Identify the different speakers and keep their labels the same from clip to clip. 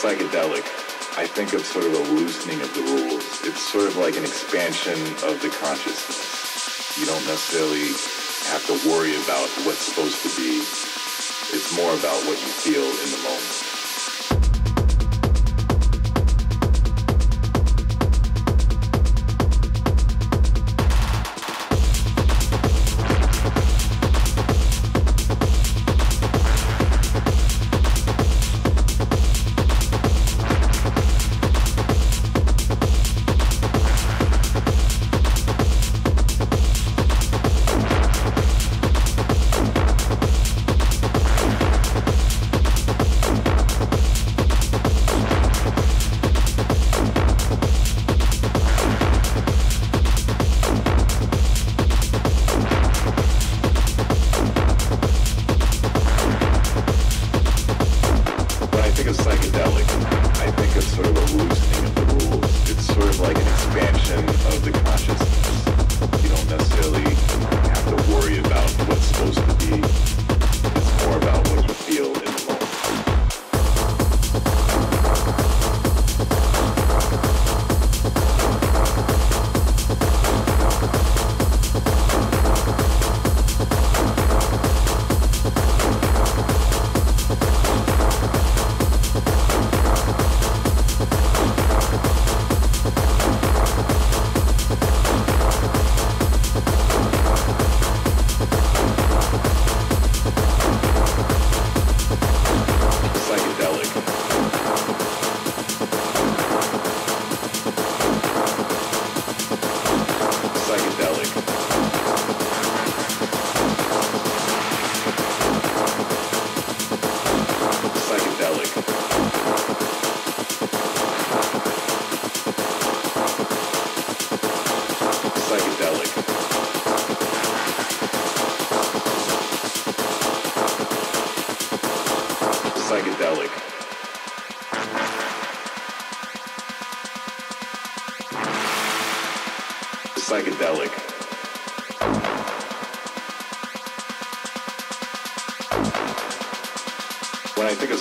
Speaker 1: psychedelic, I think of sort of a loosening of the rules. It's sort of like an expansion of the consciousness. You don't necessarily have to worry about what's supposed to be. It's more about what you feel in the moment.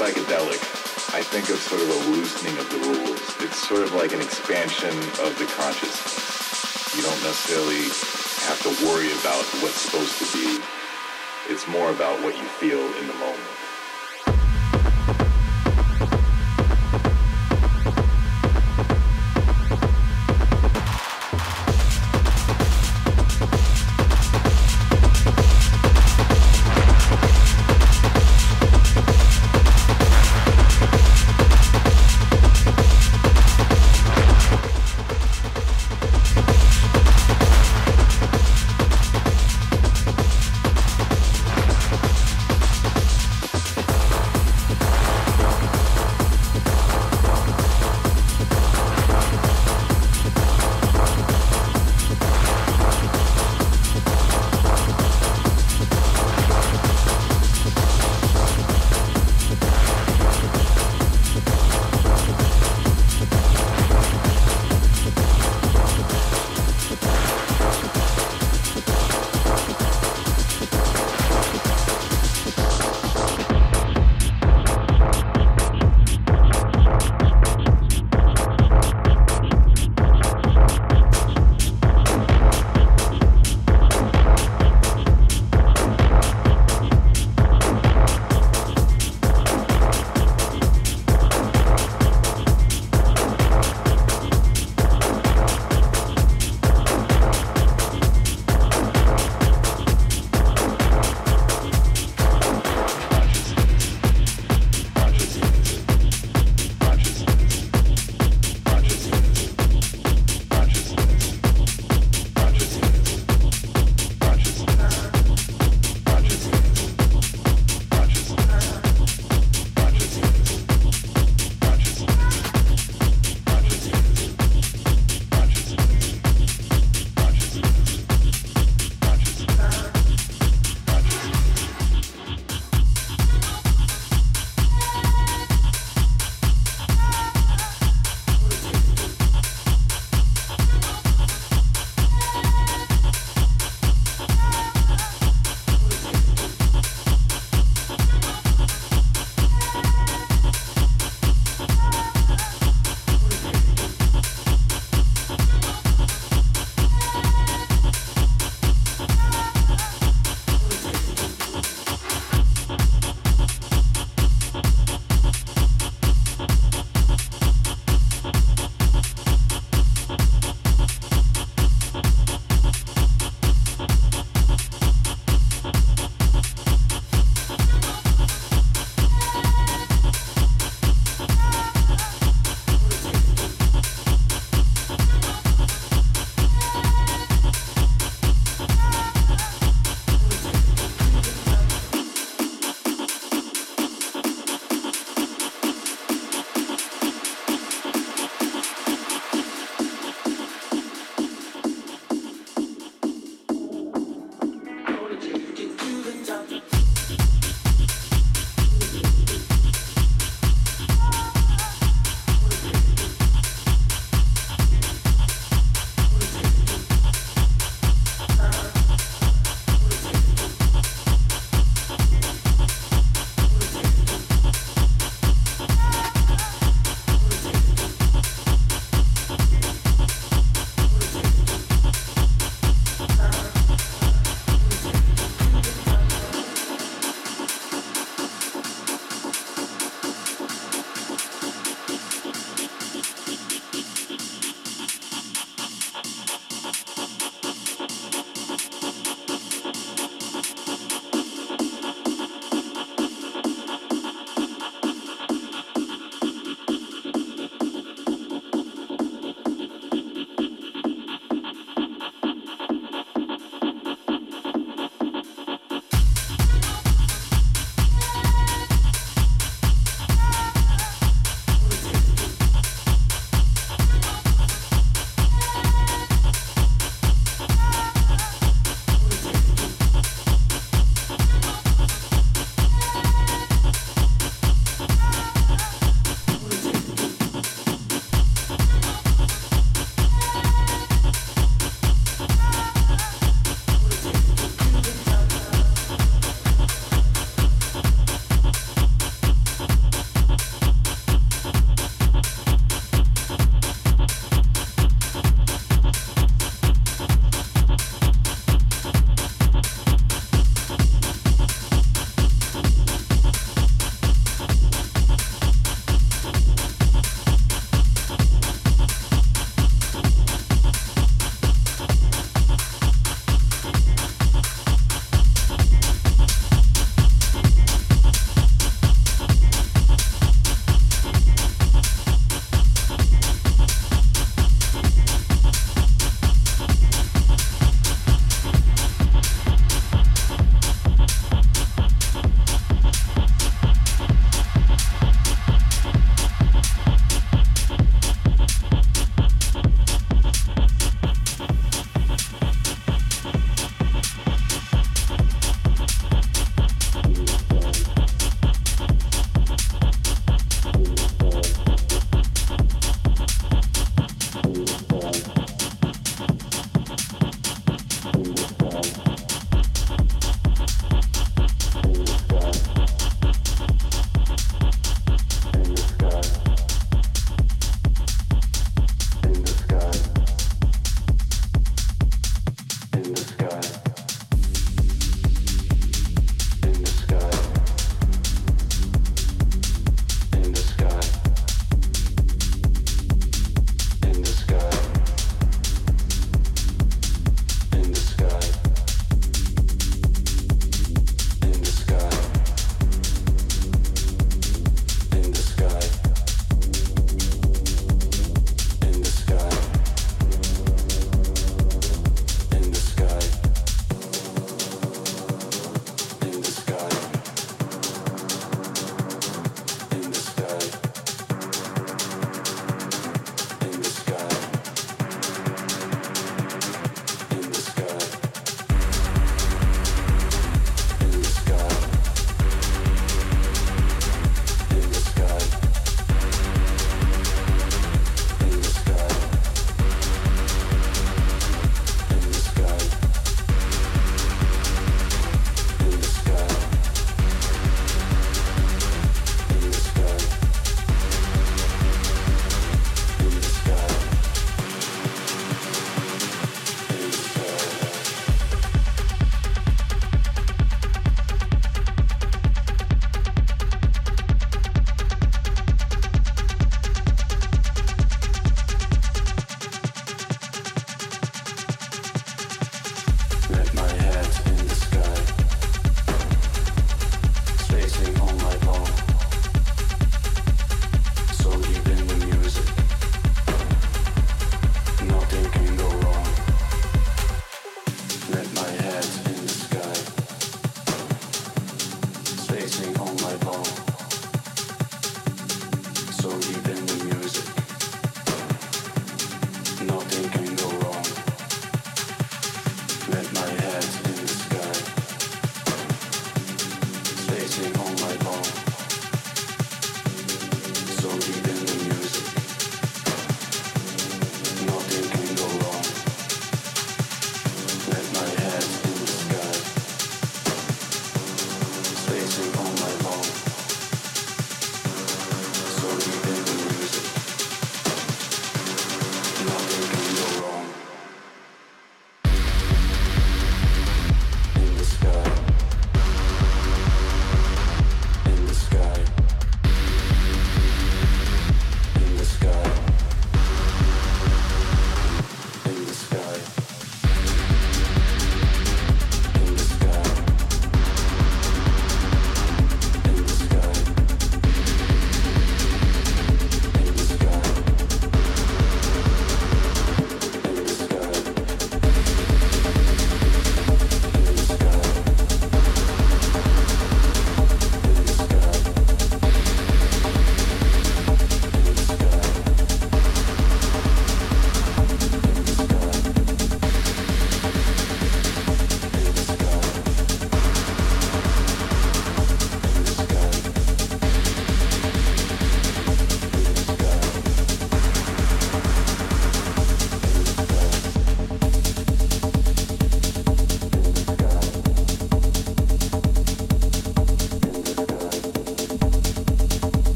Speaker 1: Psychedelic, I think of sort of a loosening of the rules. It's sort of like an expansion of the consciousness. You don't necessarily have to worry about what's supposed to be. It's more about what you feel in the moment.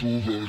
Speaker 2: Sauvage,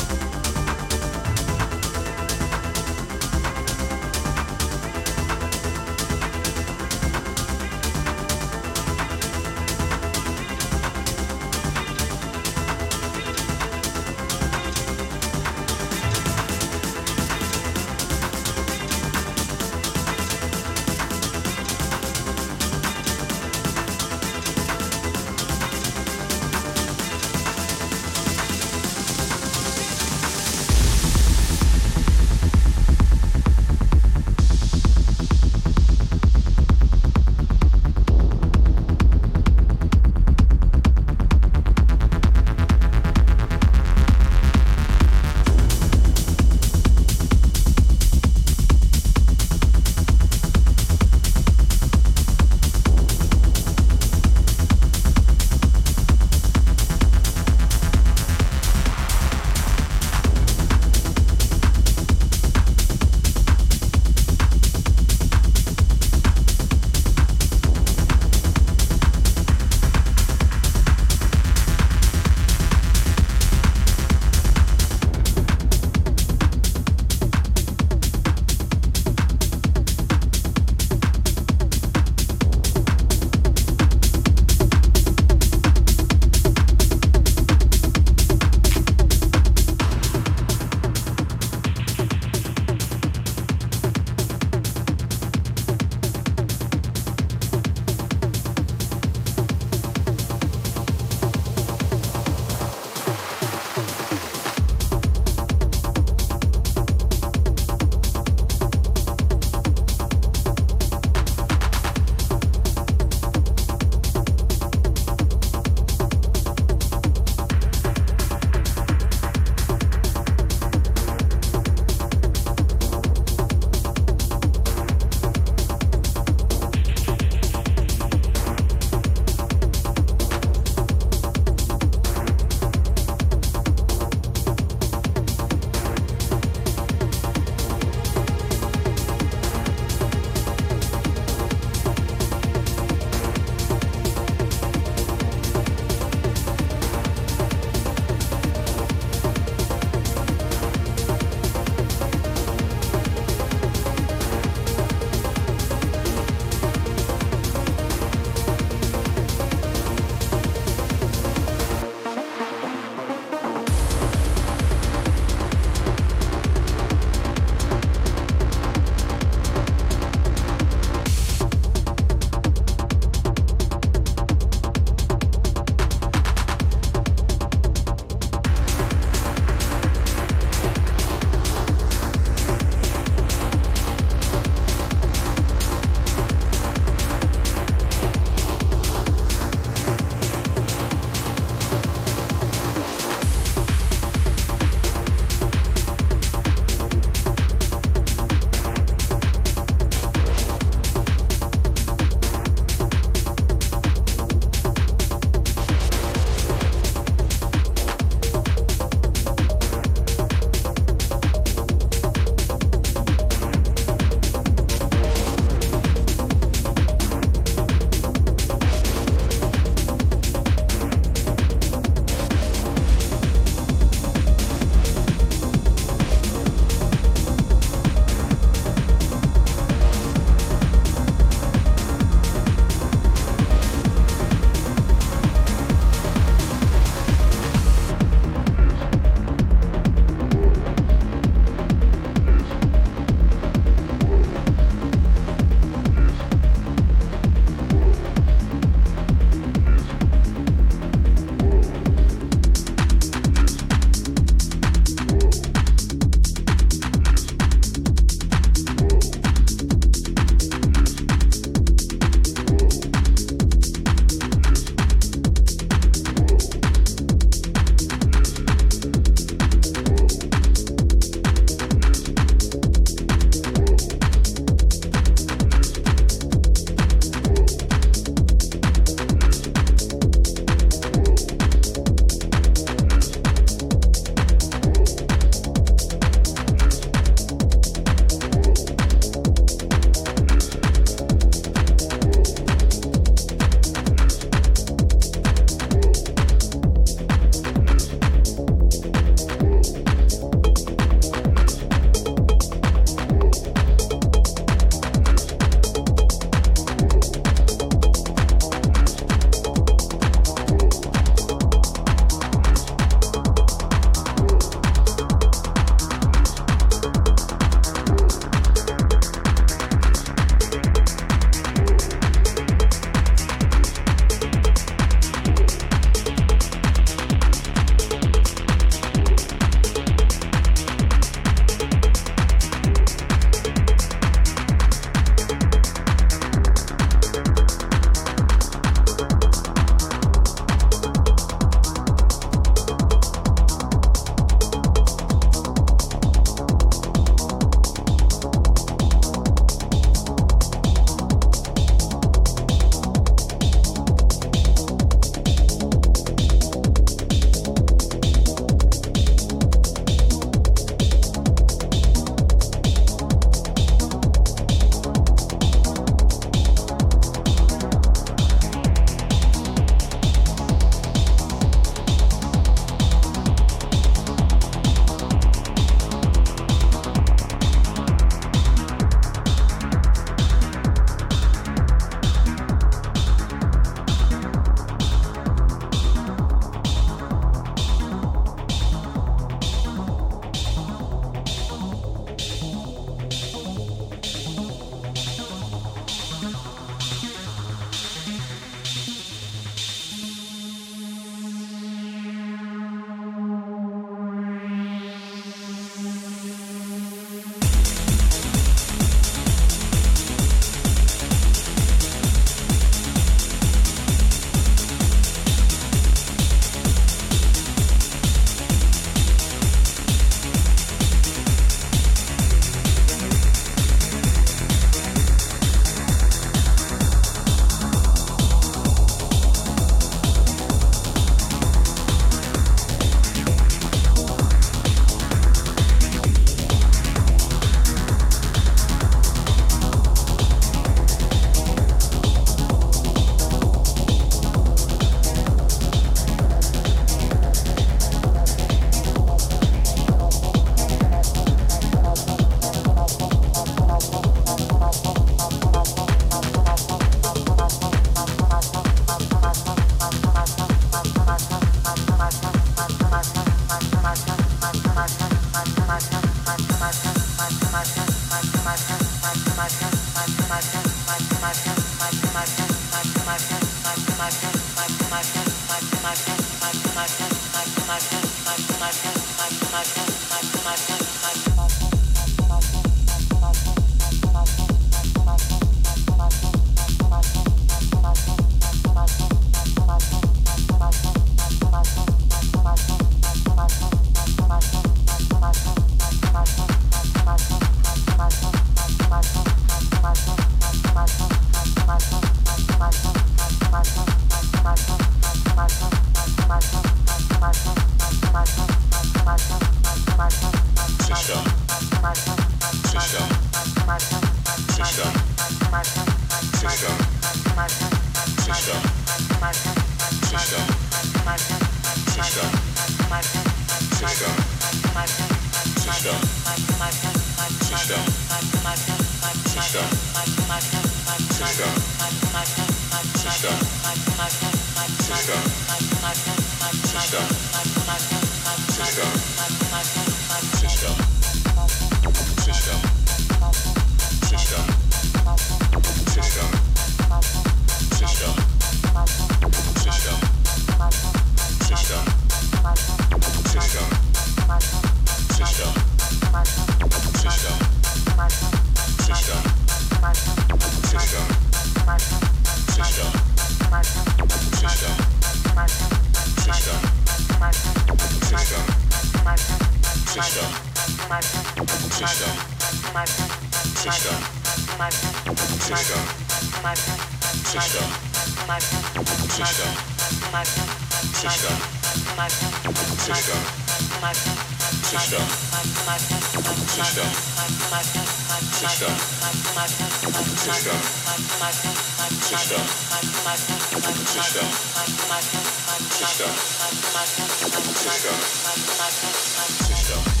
Speaker 3: Utah.